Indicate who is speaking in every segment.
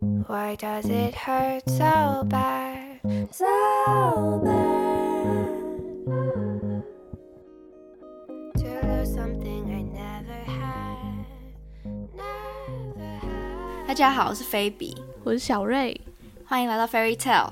Speaker 1: Why does it hurt so bad? So bad. To lose something I never had. Never had.
Speaker 2: 大家好，我是菲比，
Speaker 3: 我是小瑞。
Speaker 2: 欢迎来到 Fairy Tale。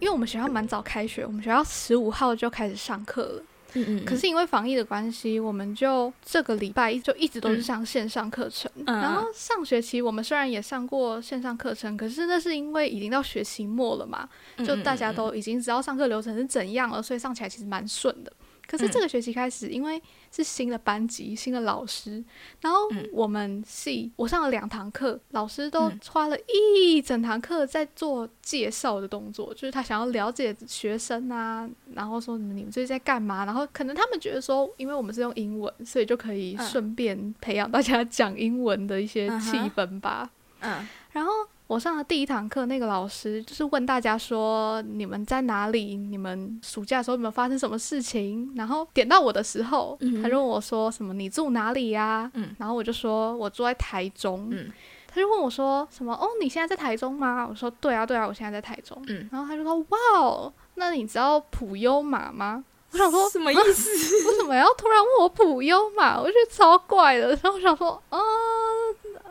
Speaker 3: 因为我们学校蛮早开学，我们学校十五号就开始上课了。
Speaker 2: 嗯嗯
Speaker 3: 可是因为防疫的关系，我们就这个礼拜就一直都是上线上课程。
Speaker 2: 嗯
Speaker 3: 然后上学期我们虽然也上过线上课程，可是那是因为已经到学期末了嘛，
Speaker 2: 嗯
Speaker 3: 就大家都已经知道上课流程是怎样了，所以上起来其实蛮顺的。可是这个学期开始，因为是新的班级、新的老师，然后我们系我上了两堂课，老师都
Speaker 2: 嗯。
Speaker 3: 花了一整堂课在做介绍的动作，就是他想要了解学生啊，然后说你们最近在干嘛，然后可能他们觉得说，因为我们是用英文，所以就可以
Speaker 2: 嗯。
Speaker 3: 顺便培养大家讲英文的一些气氛吧。
Speaker 2: 嗯。
Speaker 3: 然后我上的第一堂课，那个老师就是问大家说：“你们在哪里？你们暑假的时候有没有发生什么事情？”然后点到我的时候，
Speaker 2: 嗯
Speaker 3: 他就问我说：“什么？你住哪里呀、
Speaker 2: 嗯
Speaker 3: 然后我就说：“我住在台中。
Speaker 2: 嗯
Speaker 3: 他就问我说：“什么？哦，你现在在台中吗？”我说：“对啊，对啊，我现在在台中。
Speaker 2: 嗯，
Speaker 3: 然后他就说：“哇哦，那你知道普悠玛吗？”我想说，
Speaker 2: 什么意思？
Speaker 3: 为什么要突然问我普悠玛？我觉得超怪的。然后我想说，啊，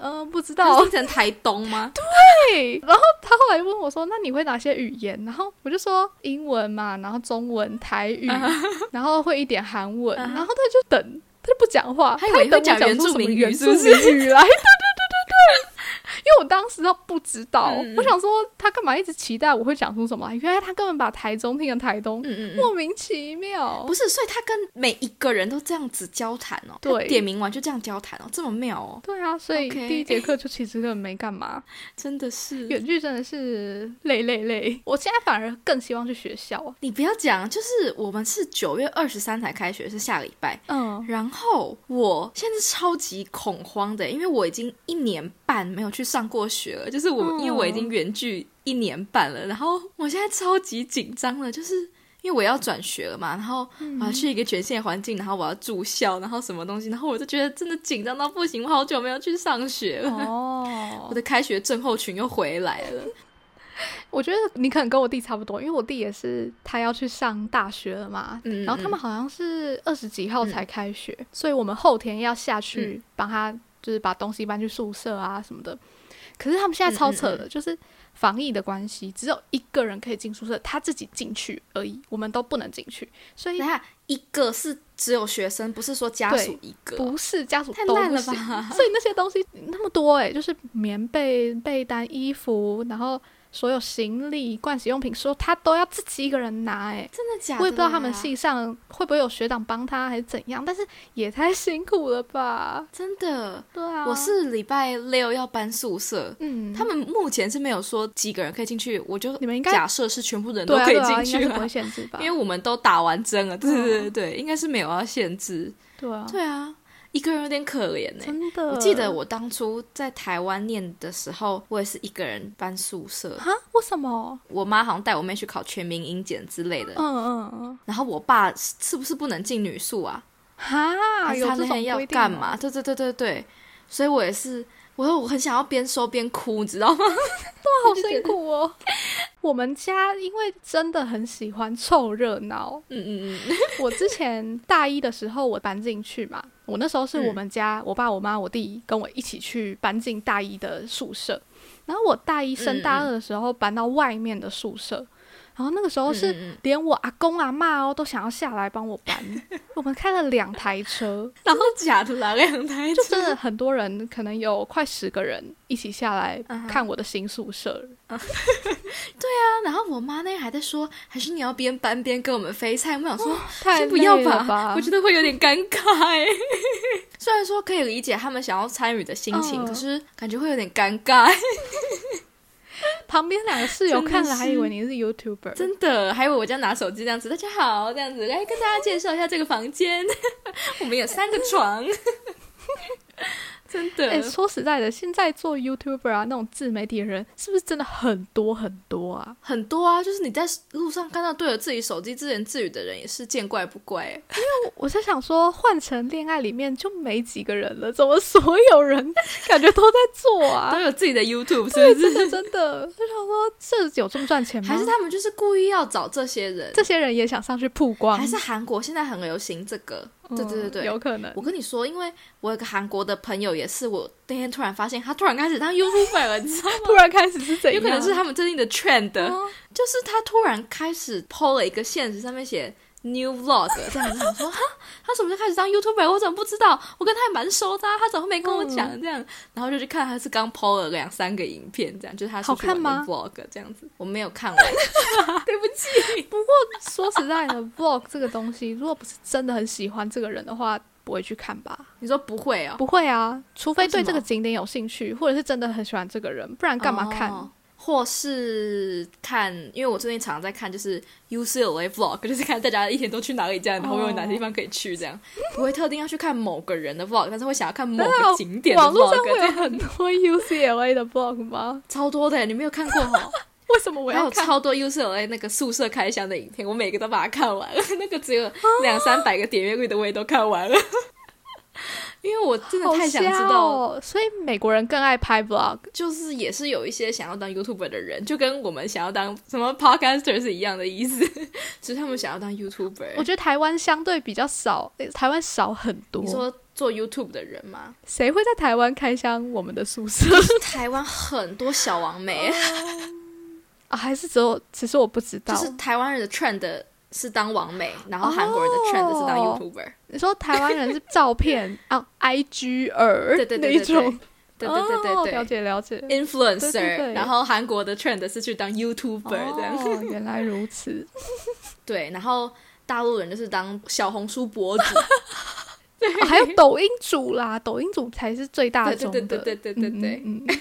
Speaker 3: 呃，不知道
Speaker 2: 是。听成台东吗？
Speaker 3: 对，然后他后来问我说：“那你会哪些语言？”然后我就说英文嘛，然后中文、台语，然后会一点韩文。然后他就等，他就不讲话，
Speaker 2: 他以为你
Speaker 3: 等我
Speaker 2: 会讲原
Speaker 3: 出什么
Speaker 2: 住民语
Speaker 3: 原住
Speaker 2: 是不是
Speaker 3: 民语来。对对对对对，因为我当时都不知道，我想说他干嘛一直期待我会讲出什么来？原来他根本把台中听成台东，
Speaker 2: 嗯嗯嗯。
Speaker 3: 莫名其妙。
Speaker 2: 不是，所以他跟每一个人都这样子交谈哦。
Speaker 3: 对
Speaker 2: 他点名完就这样交谈哦，这么妙哦，
Speaker 3: 对啊，所以第一节课就其实根本没干嘛。
Speaker 2: 真的是。
Speaker 3: 远距真的是累累累，我现在反而更希望去学校。
Speaker 2: 你不要讲，就是我们是九月二十三才开学，是下礼拜。
Speaker 3: 嗯，
Speaker 2: 然后我现在是超级恐慌的，因为我已经一年半没有去上过学了，就是我、
Speaker 3: 嗯
Speaker 2: 因为我已经远距一年半了，然后我现在超级紧张了，就是因为我要转学了嘛，然后我要去一个全新的环境，然后我要住校，然后什么东西，然后我就觉得真的紧张到不行，我好久没有去上学了，
Speaker 3: 哦。
Speaker 2: 我的开学症候群又回来了。
Speaker 3: 我觉得你可能跟我弟差不多，因为我弟也是他要去上大学了嘛，
Speaker 2: 嗯
Speaker 3: 然后他们好像是二十几号才开学，所以我们后天要下去
Speaker 2: 嗯。
Speaker 3: 帮他，就是把东西搬去宿舍啊什么的。可是他们现在超扯的，
Speaker 2: 嗯
Speaker 3: 就是防疫的关系，只有一个人可以进宿舍，他自己进去而已，我们都不能进去，所以
Speaker 2: 你看，一个是只有学生，不是说家属一个。
Speaker 3: 不是家属都
Speaker 2: 太烂了吧
Speaker 3: 所以那些东西那么多诶、就是棉被、被单、衣服，然后所有行李、盥洗用品，说他都要自己一个人拿哎、
Speaker 2: 真的假的啦？
Speaker 3: 我也不知道他们系上会不会有学长帮他还是怎样，但是也太辛苦了吧？
Speaker 2: 真的。
Speaker 3: 对啊，
Speaker 2: 我是礼拜六要搬宿舍，
Speaker 3: 嗯，
Speaker 2: 他们目前是没有说几个人可以进去，我就
Speaker 3: 你们应该
Speaker 2: 假设是全部人都可以
Speaker 3: 对啊，
Speaker 2: 进去
Speaker 3: 不会限制吧？
Speaker 2: 因为我们都打完针了，对对对对
Speaker 3: 嗯
Speaker 2: 对，应该是没有要限制。
Speaker 3: 对啊，
Speaker 2: 对啊，一个人有点可怜呢、
Speaker 3: 真的，
Speaker 2: 我记得我当初在台湾念的时候，我也是一个人搬宿舍，
Speaker 3: 哈，为什么？
Speaker 2: 我妈好像带我妹去考全民英检之类的，
Speaker 3: 嗯嗯嗯，
Speaker 2: 然后我爸是是不是不能进女宿啊？
Speaker 3: 哈，
Speaker 2: 还是
Speaker 3: 有这种
Speaker 2: 他那天要干嘛？？对对对对对，所以我也是，我我很想要边收边哭，你知道吗？
Speaker 3: 好辛苦哦。我们家因为真的很喜欢凑热闹，
Speaker 2: 嗯嗯嗯，
Speaker 3: 我之前大一的时候我搬进去嘛，我那时候是我们家、我爸、我妈、我弟跟我一起去搬进大一的宿舍，然后我大一升大二的时候搬到外面的宿舍，然后那个时候是连我阿公阿妈哦都想要下来帮我搬，我们开了两台车，
Speaker 2: 然后假的啦，两台
Speaker 3: 就真的很多人，可能有快十个人一起下来看我的新宿舍。
Speaker 2: 然后我妈那天还在说，还是你要边搬边跟我们飞菜。我想说，
Speaker 3: 太
Speaker 2: 先不要
Speaker 3: 吧
Speaker 2: 我觉得会有点尴尬哎。虽然说可以理解他们想要参与的心情，
Speaker 3: 嗯
Speaker 2: 可是感觉会有点尴尬。
Speaker 3: 旁边两个室友看了还以
Speaker 2: 是
Speaker 3: 为你是 YouTuber，
Speaker 2: 真的，还以为我这样拿手机这样子，大家好，这样子来跟大家介绍一下这个房间。我们有三个床，真的。
Speaker 3: 哎、说实在的，现在做 YouTuber 啊，那种自媒体的人，是不是真的很多很多啊？
Speaker 2: 很多啊，就是你在路上看到对着自己手机自言自语的人，也是见怪不怪。
Speaker 3: 因为我在想说，换成恋爱里面就没几个人了，怎么所有人 感觉都在做啊
Speaker 2: 都？有自己的 YouTube，是
Speaker 3: 对，
Speaker 2: 不是？
Speaker 3: 真的真的，就想说这有这么赚钱吗？
Speaker 2: 还是他们就是故意要找这些人？
Speaker 3: 这些人也想上去曝光？
Speaker 2: 还是韩国现在很流行这个？对对对对，
Speaker 3: 嗯有可能。
Speaker 2: 我跟你说，因为我有个韩国的朋友，也是我那天突然发现，他突然开始当 YouTuber 了，你知道吗？
Speaker 3: 突然开始是怎样？
Speaker 2: 有可能是他们最近的 trend，、
Speaker 3: 哦
Speaker 2: 就是他突然开始 PO 了一个现实，上面写 new vlog 这样子，想说哈，他什么时候开始当 YouTuber？我怎么不知道？我跟他也蛮熟的、啊，他怎么会没跟我讲、
Speaker 3: 嗯
Speaker 2: 这样？然后就去看，他是刚 PO 了两三个影片，这样就是他出去玩的
Speaker 3: 好看吗
Speaker 2: vlog 这样子，我没有看完，对不起。
Speaker 3: 不过说实在的，vlog 这个东西，如果不是真的很喜欢这个人的话，不会去看吧？
Speaker 2: 你说不会哦？
Speaker 3: 不会啊，除非对这个景点有兴趣，或者是真的很喜欢这个人，不然干嘛看？
Speaker 2: 哦或是看，因为我最近常常在看，就是 UCLA vlog，就是看大家一天都去哪里这样，然后有哪些地方可以去这样，不会特定要去看某个人的 vlog，但是会想要看某个景点的
Speaker 3: 网络上
Speaker 2: vlog，
Speaker 3: 会有很多 UCLA 的 vlog 吗？
Speaker 2: 超多的，你没有看过哈？
Speaker 3: 为什么我
Speaker 2: 还有
Speaker 3: 要看？
Speaker 2: 超多 UCLA 那个宿舍开箱的影片，我每个都把它看完了，那个只有两三百个点阅率的我也都看完了，因为我真的太想知道
Speaker 3: 哦，所以美国人更爱拍 vlog。
Speaker 2: 就是也是有一些想要当 YouTuber 的人，就跟我们想要当什么 Podcaster 是一样的意思，只是他们想要当 YouTuber。
Speaker 3: 我觉得台湾相对比较少，台湾少很多。
Speaker 2: 你说做 YouTube 的人吗？
Speaker 3: 谁会在台湾开箱我们的宿舍
Speaker 2: 台湾很多小王美，
Speaker 3: 啊？还是只有其实我不知道。
Speaker 2: 就是台湾人的 trend 是当王美，然后韩国人的 trend 是当
Speaker 3: 哦
Speaker 2: YouTuber。
Speaker 3: 你说台湾人是照片 啊，IG 儿
Speaker 2: 对对对对对
Speaker 3: 种，
Speaker 2: 对对对对
Speaker 3: 了解了解。
Speaker 2: influencer，
Speaker 3: 对对对
Speaker 2: 然后韩国的 trend 是去当 YouTuber 这样。
Speaker 3: 哦，原来如此。
Speaker 2: 对，然后大陆人就是当小红书博主。
Speaker 3: 哦还有抖音主啦，抖音主才是最大
Speaker 2: 对
Speaker 3: 众的。
Speaker 2: 对对对对对对对，
Speaker 3: 嗯嗯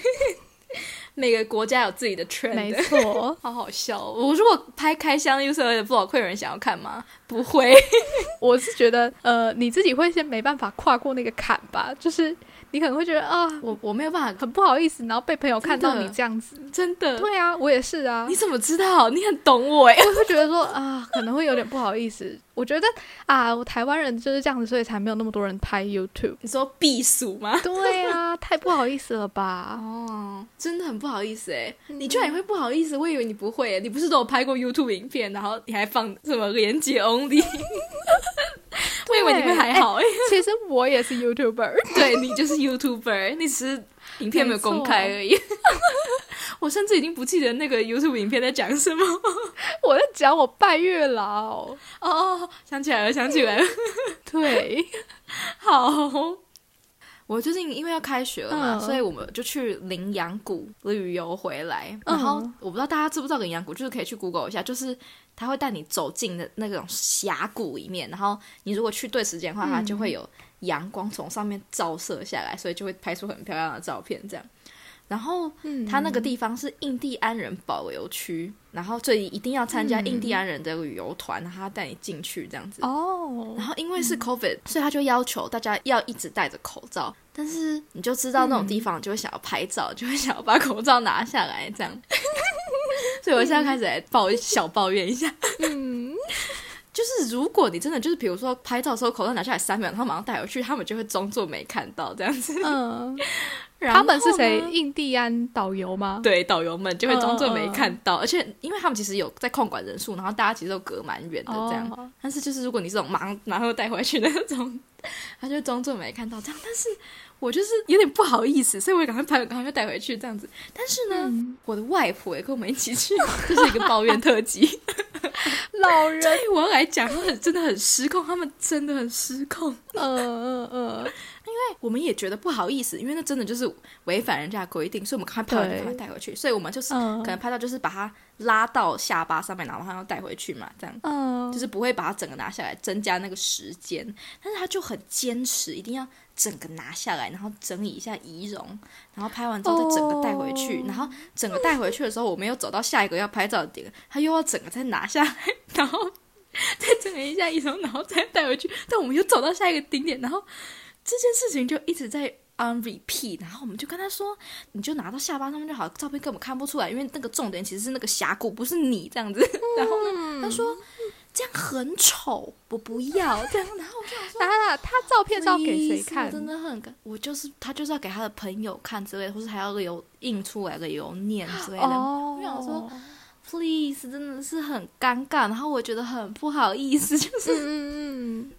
Speaker 2: 每个国家有自己的
Speaker 3: 嗯
Speaker 2: trend。
Speaker 3: 没错。
Speaker 2: 好好笑哦、我如果拍开箱 U C A 的 vlog，会有人想要看吗？不会。
Speaker 3: 我是觉得，呃，你自己会先没办法跨过那个坎吧，就是你可能会觉得啊，
Speaker 2: 我我没有办法，
Speaker 3: 很不好意思，然后被朋友看到你这样子。
Speaker 2: 真的。
Speaker 3: 对啊，我也是啊
Speaker 2: 你，怎么知道？你很懂我哎。
Speaker 3: 我会觉得说啊，可能会有点不好意思。我觉得啊，我台湾人就是这样子，所以才没有那么多人拍 YouTube。
Speaker 2: 你说避暑吗？
Speaker 3: 对啊，太不好意思了吧？
Speaker 2: 哦，真的很不好意思哎，你居然也会不好意思？我以为你不会耶，你不是都有拍过 YouTube 影片，然后你还放什么连接 only？我以为你会还好哎，
Speaker 3: 其实我也是 YouTuber，
Speaker 2: 对你就是 YouTuber，你只是影片没有公开而已。我甚至已经不记得那个 YouTube 影片在讲什么。
Speaker 3: 我在讲我拜月老。
Speaker 2: 哦，想起来了，想起来了。
Speaker 3: 对，
Speaker 2: 好，我最近因为要开学了嘛，
Speaker 3: 嗯
Speaker 2: 所以我们就去羚羊谷旅游回来。然后
Speaker 3: 嗯
Speaker 2: 我不知道大家知不知道羚羊谷，就是可以去 Google 一下，就是它会带你走进的那种峡谷里面，然后你如果去对时间的话，它就会有阳光从上面照射下来，所以就会拍出很漂亮的照片。这样，然后
Speaker 3: 嗯
Speaker 2: 它那个地方是印第安人保留区，然后所以一定要参加印第安人的旅游团，然后他带你进去这样子。
Speaker 3: 哦
Speaker 2: 然，后因为是 COVID，、所以他就要求大家要一直戴着口罩。但是你就知道那种地方，就会想要拍照，就会想要把口罩拿下来，这样。所以我现在开始来抱小抱怨一下，
Speaker 3: 嗯，
Speaker 2: 就是如果你真的就是比如说拍照的时候口罩拿下来三秒，然后马上带回去，他们就会装作没看到这样子。
Speaker 3: 嗯，他们是谁？印第安导游吗？
Speaker 2: 对，导游们就会装作没看到，而且因为他们其实有在控管人数，然后大家其实都隔蛮远的这样。
Speaker 3: 哦
Speaker 2: 但是就是如果你这种马上马上就带回去的那种，他就装作没看到这样。但是我就是有点不好意思，所以我也赶快拍，赶快就带回去这样子。但是呢，
Speaker 3: 嗯
Speaker 2: 我的外婆也跟我们一起去，这是一个抱怨特辑。
Speaker 3: 老人，
Speaker 2: 对我来讲，他们真的很失控，他们真的很失控。
Speaker 3: 嗯 嗯嗯，
Speaker 2: 我们也觉得不好意思，因为那真的就是违反人家的规定，所以我们赶快拍完就
Speaker 3: 对
Speaker 2: 赶快带回去。所以我们就是
Speaker 3: 嗯
Speaker 2: 可能拍到就是把它拉到下巴上面，然后他要带回去嘛，这样。
Speaker 3: 嗯，
Speaker 2: 就是不会把它整个拿下来，增加那个时间。但是他就很坚持，一定要整个拿下来，然后整理一下仪容，然后拍完之后再整个带回去。
Speaker 3: 哦
Speaker 2: 然后整个带回去的时候，我们又走到下一个要拍照的点，他又要整个再拿下来，然后再整理一下仪容，然后再带回去。但我们又走到下一个顶点，然后这件事情就一直在 on repeat，然后我们就跟他说，你就拿到下巴上面就好，照片根本看不出来，因为那个重点其实是那个峡谷，不是你这样子。然后呢，他说这样很丑，我不要这样。然后我就想说，
Speaker 3: 啊，他照片是要给谁看？
Speaker 2: 真的很，我就是他就是要给他的朋友看之类的，或是还要有印出来的有念之类的。
Speaker 3: 哦，
Speaker 2: 我想说 Please，真的是很尴尬，然后我觉得很不好意思，就是
Speaker 3: 嗯嗯嗯，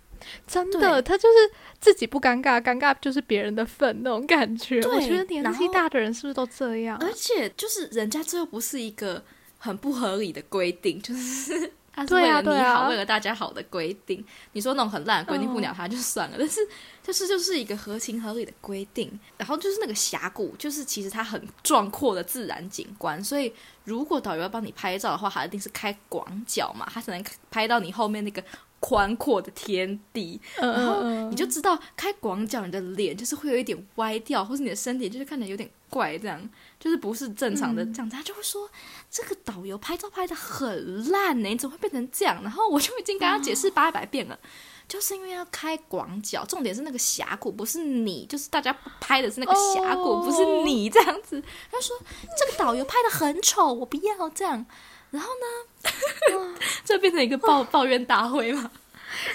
Speaker 3: 真的，他就是自己不尴尬，尴尬就是别人的份那种感觉。
Speaker 2: 对
Speaker 3: 我觉得年纪大的人是不是都这样啊？
Speaker 2: 而且就是人家这又不是一个很不合理的规定，就是 他是
Speaker 3: 对
Speaker 2: 为了你
Speaker 3: 啊啊
Speaker 2: 好，为了大家好的规定。你说那种很烂的规定
Speaker 3: 嗯
Speaker 2: 不鸟他就算了，但是就是就是一个合情合理的规定。然后就是那个峡谷，就是其实它很壮阔的自然景观，所以如果导游要帮你拍照的话，他一定是开广角嘛，他才能拍到你后面那个宽阔的天地。
Speaker 3: 嗯
Speaker 2: 然后
Speaker 3: 嗯
Speaker 2: 你就知道开广角，你的脸就是会有一点歪掉，或是你的身体就是看起来有点怪，这样就是不是正常的
Speaker 3: 嗯
Speaker 2: 这样子。他就会说这个导游拍照拍的很烂呢，你怎么会变成这样？然后我就已经跟他解释八百遍了。就是因为要开广角，重点是那个峡谷，不是你，就是大家拍的是那个峡谷
Speaker 3: 哦
Speaker 2: 不是你这样子。他说这个导游拍的很丑，我不要这样。然后呢，这变成一个抱抱怨大会嘛？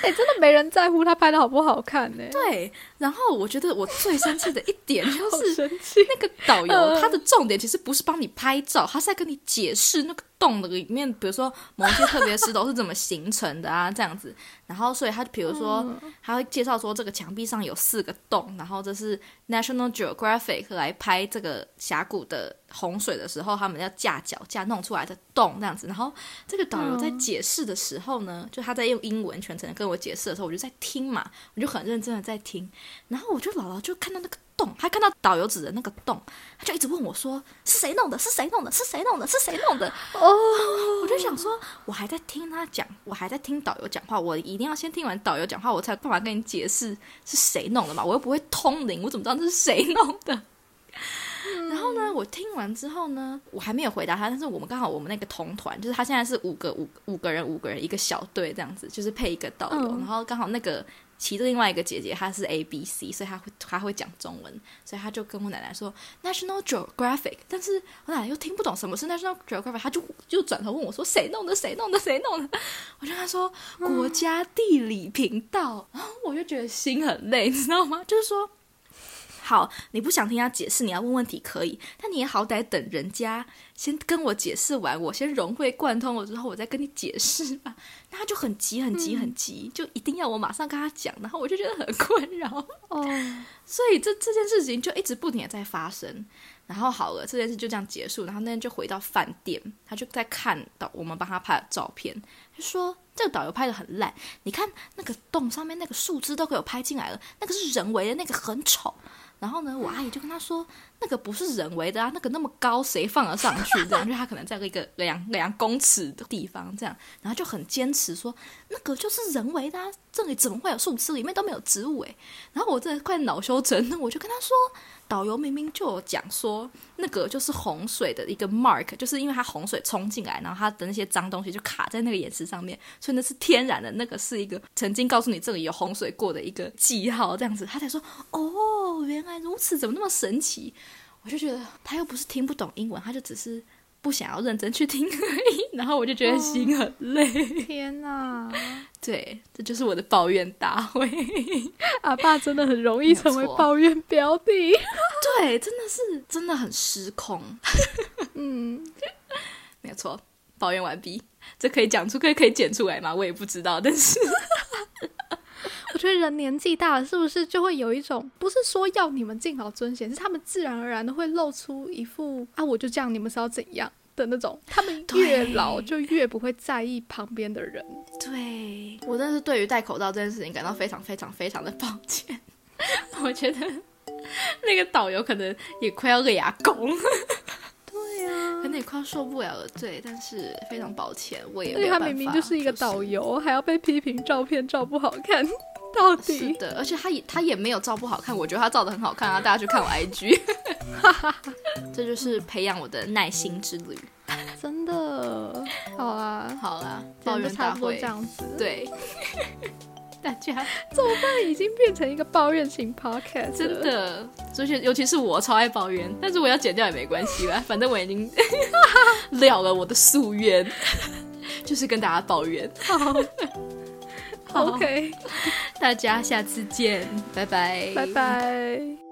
Speaker 3: 哎、真的没人在乎他拍的好不好看呢、
Speaker 2: 对，然后我觉得我最生气的一点就是。那个导游，
Speaker 3: 嗯
Speaker 2: 他的重点其实不是帮你拍照，他是在跟你解释那个洞的里面，比如说某些特别石头是怎么形成的啊，这样子。然后，所以他比如说，
Speaker 3: 嗯
Speaker 2: 他会介绍说这个墙壁上有四个洞，然后这是 National Geographic 来拍这个峡谷的洪水的时候，他们要架脚架弄出来的洞这样子。然后这个导游在
Speaker 3: 嗯
Speaker 2: 解释的时候呢，就他在用英文全程地跟我解释的时候，我就在听嘛，我就很认真的在听。然后我就姥姥就看到那个洞，他看到导游指的那个洞，他就一直问我说是谁弄的？是谁弄的？是谁弄的？是谁弄的？
Speaker 3: 哦，
Speaker 2: 我就想说，我还在听他讲，我还在听导游讲话，我一定要先听完导游讲话，我才有办法跟你解释是谁弄的嘛。我又不会通灵，我怎么知道这是谁弄的？我听完之后呢，我还没有回答他，但是我们刚好我们那个同团，就是他现在是五个五五个人五个人一个小队这样子，就是配一个导游，
Speaker 3: 嗯
Speaker 2: 然后刚好那个骑着另外一个姐姐她是 A B C，所以她会她会讲中文，所以她就跟我奶奶说 National Geographic，但是我奶奶又听不懂什么是 National Geographic，她就就转头问我说谁弄的谁弄的谁弄的，我就跟她说国家地理频道，然后我就觉得心很累，你知道吗？就是说。好，你不想听他解释，你要问问题可以，但你也好歹等人家先跟我解释完，我先融会贯通了之后，我再跟你解释吧。那他就很急、很急、很急，就一定要我马上跟他讲，然后我就觉得很困扰。
Speaker 3: 哦，
Speaker 2: 所以这这件事情就一直不停的在发生。然后好了，这件事就这样结束。然后那天就回到饭店，他就在看到我们帮他拍的照片，就说这个导游拍的很烂。你看那个洞上面那个树枝都给我拍进来了，那个是人为的，那个很丑。然后呢，我阿姨就跟他说，那个不是人为的啊，那个那么高，谁放得上去？这样，就他可能在一个两两公尺的地方，这样，然后就很坚持说，那个就是人为的啊，这里怎么会有树枝？里面都没有植物诶。然后我这快恼羞成怒，我就跟他说，导游明明就有讲说，那个就是洪水的一个 mark，就是因为它洪水冲进来，然后它的那些脏东西就卡在那个岩石上面，所以那是天然的，那个是一个曾经告诉你这里有洪水过的一个记号，这样子，他才说，哦，原来如此，怎么那么神奇？我就觉得他又不是听不懂英文，他就只是不想要认真去听而已，然后我就觉得心很累。
Speaker 3: 天哪！
Speaker 2: 对，这就是我的抱怨大会。
Speaker 3: 阿爸真的很容易成为抱怨标的。
Speaker 2: 对，真的是真的很失控。
Speaker 3: 嗯，
Speaker 2: 没有错，抱怨完毕，这可以讲出，可以可以剪出来吗？我也不知道，但是
Speaker 3: 我觉得人年纪大了，是不是就会有一种不是说要你们尽好尊贤，是他们自然而然的会露出一副啊，我就这样，你们是要怎样的那种。他们越老就越不会在意旁边的人。
Speaker 2: 对我真的是对于戴口罩这件事情感到非常非常非常的抱歉。我觉得那个导游可能也快要俩拱，
Speaker 3: 对呀、
Speaker 2: 可能也快要受不了了。对，但是非常抱歉，我也
Speaker 3: 而且他
Speaker 2: 没有办法。
Speaker 3: 明明就是一个导游，还要被批评照片照不好看，到底？
Speaker 2: 是的，而且他也他也没有照不好看，我觉得他照的很好看啊！大家去看我 IG，这就是培养我的耐心之旅，
Speaker 3: 真的。好啊，
Speaker 2: 好
Speaker 3: 啊，
Speaker 2: 抱怨大会
Speaker 3: 这样子，
Speaker 2: 对，大家
Speaker 3: 做饭已经变成一个抱怨型 podcast，
Speaker 2: 真的，而且尤其是我超爱抱怨，但是我要剪掉也没关系吧，反正我已经了了我的夙愿，就是跟大家抱怨，
Speaker 3: 好。ok
Speaker 2: 大家下次见拜拜。
Speaker 3: 拜拜。